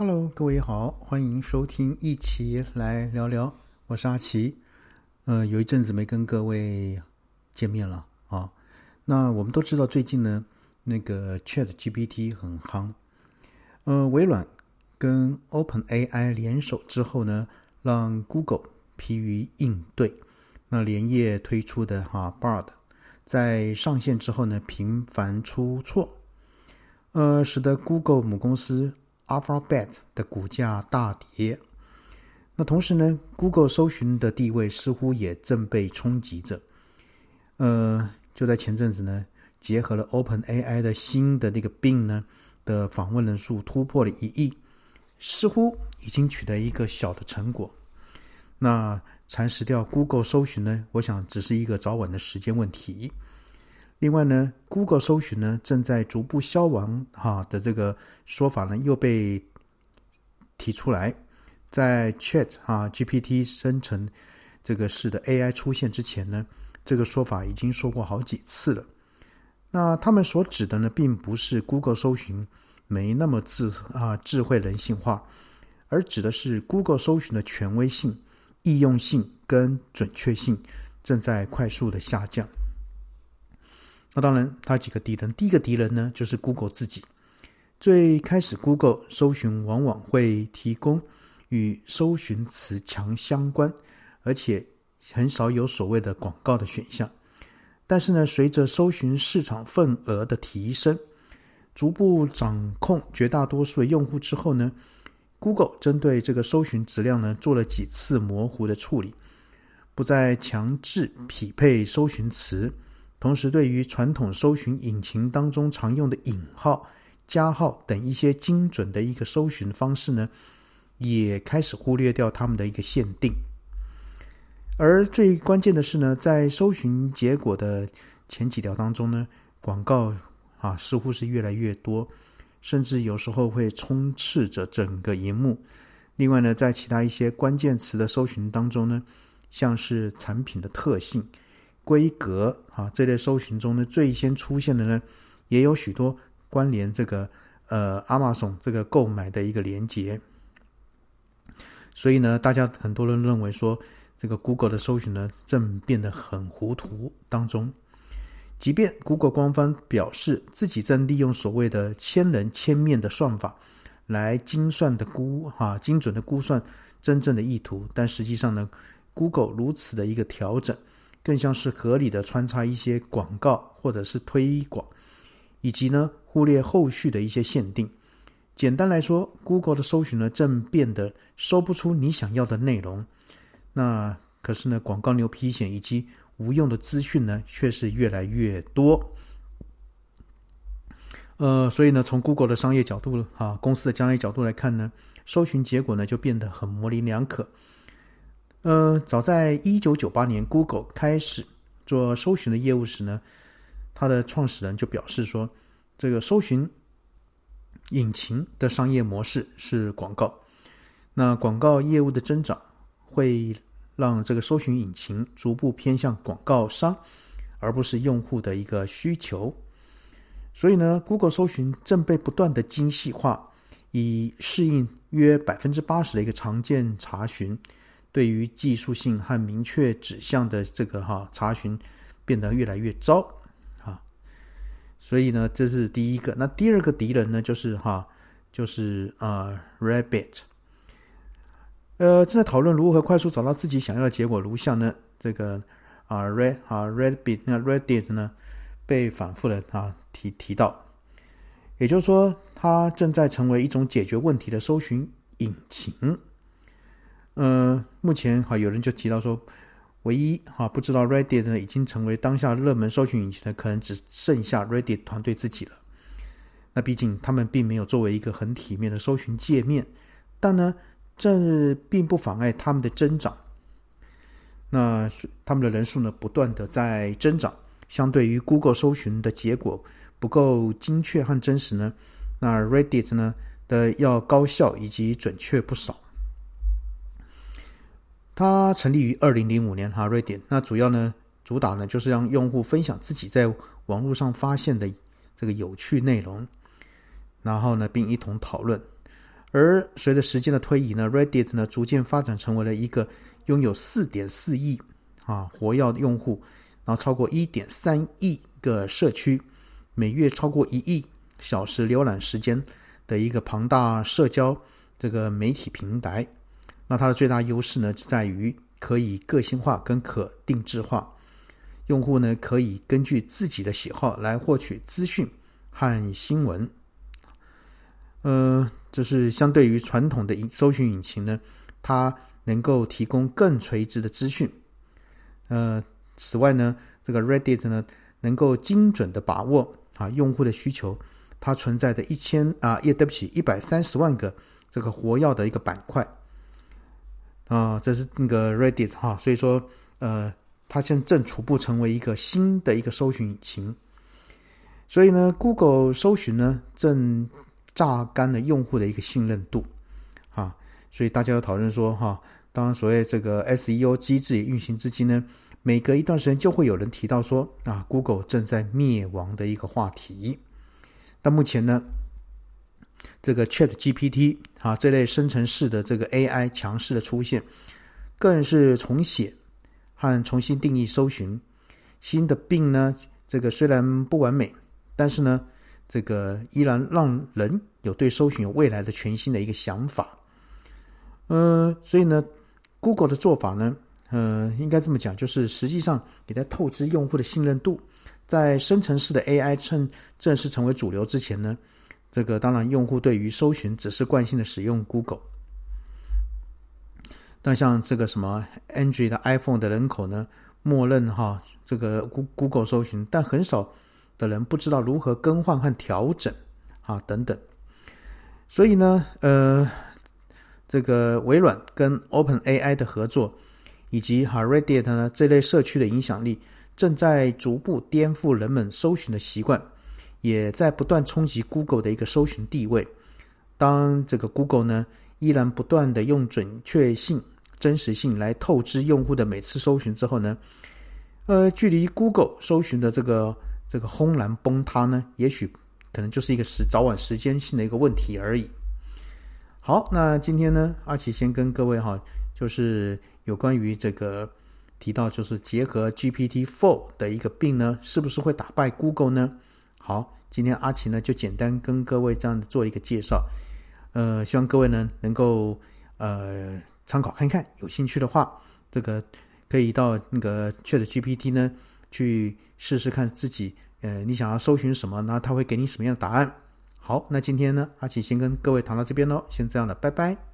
Hello，各位好，欢迎收听，一起来聊聊。我是阿奇。呃，有一阵子没跟各位见面了啊。那我们都知道，最近呢，那个 Chat GPT 很夯。呃，微软跟 Open AI 联手之后呢，让 Google 疲于应对。那连夜推出的哈 Bard，在上线之后呢，频繁出错，呃，使得 Google 母公司。Alphabet 的股价大跌，那同时呢，Google 搜寻的地位似乎也正被冲击着。呃，就在前阵子呢，结合了 Open AI 的新的那个 Bing 呢的访问人数突破了一亿，似乎已经取得一个小的成果。那蚕食掉 Google 搜寻呢，我想只是一个早晚的时间问题。另外呢，Google 搜寻呢正在逐步消亡哈的这个说法呢又被提出来，在 Chat 啊 GPT 生成这个式的 AI 出现之前呢，这个说法已经说过好几次了。那他们所指的呢，并不是 Google 搜寻没那么智啊智慧人性化，而指的是 Google 搜寻的权威性、易用性跟准确性正在快速的下降。那当然，它几个敌人。第一个敌人呢，就是 Google 自己。最开始，Google 搜寻往往会提供与搜寻词强相关，而且很少有所谓的广告的选项。但是呢，随着搜寻市场份额的提升，逐步掌控绝大多数的用户之后呢，Google 针对这个搜寻质量呢，做了几次模糊的处理，不再强制匹配搜寻词。同时，对于传统搜寻引擎当中常用的引号、加号等一些精准的一个搜寻方式呢，也开始忽略掉他们的一个限定。而最关键的是呢，在搜寻结果的前几条当中呢，广告啊似乎是越来越多，甚至有时候会充斥着整个荧幕。另外呢，在其他一些关键词的搜寻当中呢，像是产品的特性。规格啊，这类搜寻中呢，最先出现的呢，也有许多关联这个呃亚马逊这个购买的一个连接。所以呢，大家很多人认为说，这个 Google 的搜寻呢，正变得很糊涂当中。即便 Google 官方表示自己正利用所谓的千人千面的算法来精算的估哈精准的估算真正的意图，但实际上呢，Google 如此的一个调整。更像是合理的穿插一些广告或者是推广，以及呢忽略后续的一些限定。简单来说，Google 的搜寻呢正变得搜不出你想要的内容。那可是呢广告牛皮癣以及无用的资讯呢却是越来越多。呃，所以呢从 Google 的商业角度啊公司的商业角度来看呢，搜寻结果呢就变得很模棱两可。呃，早在一九九八年，Google 开始做搜寻的业务时呢，它的创始人就表示说，这个搜寻引擎的商业模式是广告。那广告业务的增长会让这个搜寻引擎逐步偏向广告商，而不是用户的一个需求。所以呢，Google 搜寻正被不断的精细化，以适应约百分之八十的一个常见查询。对于技术性和明确指向的这个哈查询变得越来越糟啊，所以呢，这是第一个。那第二个敌人呢，就是哈，就是啊，Rabbit。呃，正在讨论如何快速找到自己想要的结果如下呢？这个啊，Red 啊，Redbit 那 Reddit 呢，被反复的啊提提到，也就是说，它正在成为一种解决问题的搜寻引擎。呃，目前哈有人就提到说，唯一哈不知道 Reddit 呢已经成为当下热门搜寻引擎的，可能只剩下 Reddit 团队自己了。那毕竟他们并没有作为一个很体面的搜寻界面，但呢，这并不妨碍他们的增长。那他们的人数呢不断的在增长，相对于 Google 搜寻的结果不够精确和真实呢，那 Reddit 呢的要高效以及准确不少。它成立于二零零五年，哈，瑞典。那主要呢，主打呢就是让用户分享自己在网络上发现的这个有趣内容，然后呢，并一同讨论。而随着时间的推移呢，Reddit 呢逐渐发展成为了一个拥有四点四亿啊活跃的用户，然后超过一点三亿个社区，每月超过一亿小时浏览时间的一个庞大社交这个媒体平台。那它的最大优势呢，在于可以个性化跟可定制化，用户呢可以根据自己的喜好来获取资讯和新闻。呃，就是相对于传统的搜寻引擎呢，它能够提供更垂直的资讯。呃，此外呢，这个 Reddit 呢，能够精准的把握啊用户的需求，它存在的一千啊，也对不起，一百三十万个这个活跃的一个板块啊，这是那个 Reddit 哈，所以说呃，它现正逐步成为一个新的一个搜寻引擎。所以呢，Google 搜寻呢正。榨干了用户的一个信任度，啊，所以大家要讨论说，哈，当所谓这个 SEO 机制运行至今呢，每隔一段时间就会有人提到说，啊，Google 正在灭亡的一个话题。但目前呢，这个 Chat GPT 啊这类生成式的这个 AI 强势的出现，更是重写和重新定义搜寻新的病呢。这个虽然不完美，但是呢。这个依然让人有对搜寻有未来的全新的一个想法，呃，所以呢，Google 的做法呢，呃，应该这么讲，就是实际上给它透支用户的信任度，在生成式的 AI 正正式成为主流之前呢，这个当然用户对于搜寻只是惯性的使用 Google，但像这个什么 Android 的 iPhone 的人口呢，默认哈这个 Google 搜寻，但很少。的人不知道如何更换和调整，啊，等等，所以呢，呃，这个微软跟 Open AI 的合作，以及哈 Reddit 呢这类社区的影响力，正在逐步颠覆人们搜寻的习惯，也在不断冲击 Google 的一个搜寻地位。当这个 Google 呢依然不断的用准确性、真实性来透支用户的每次搜寻之后呢，呃，距离 Google 搜寻的这个。这个轰然崩塌呢，也许可能就是一个时早晚时间性的一个问题而已。好，那今天呢，阿奇先跟各位哈，就是有关于这个提到，就是结合 GPT Four 的一个病呢，是不是会打败 Google 呢？好，今天阿奇呢就简单跟各位这样做一个介绍，呃，希望各位呢能够呃参考看看，有兴趣的话，这个可以到那个 Chat GPT 呢去。试试看自己，呃，你想要搜寻什么，那他会给你什么样的答案？好，那今天呢，阿奇先跟各位谈到这边喽，先这样了，拜拜。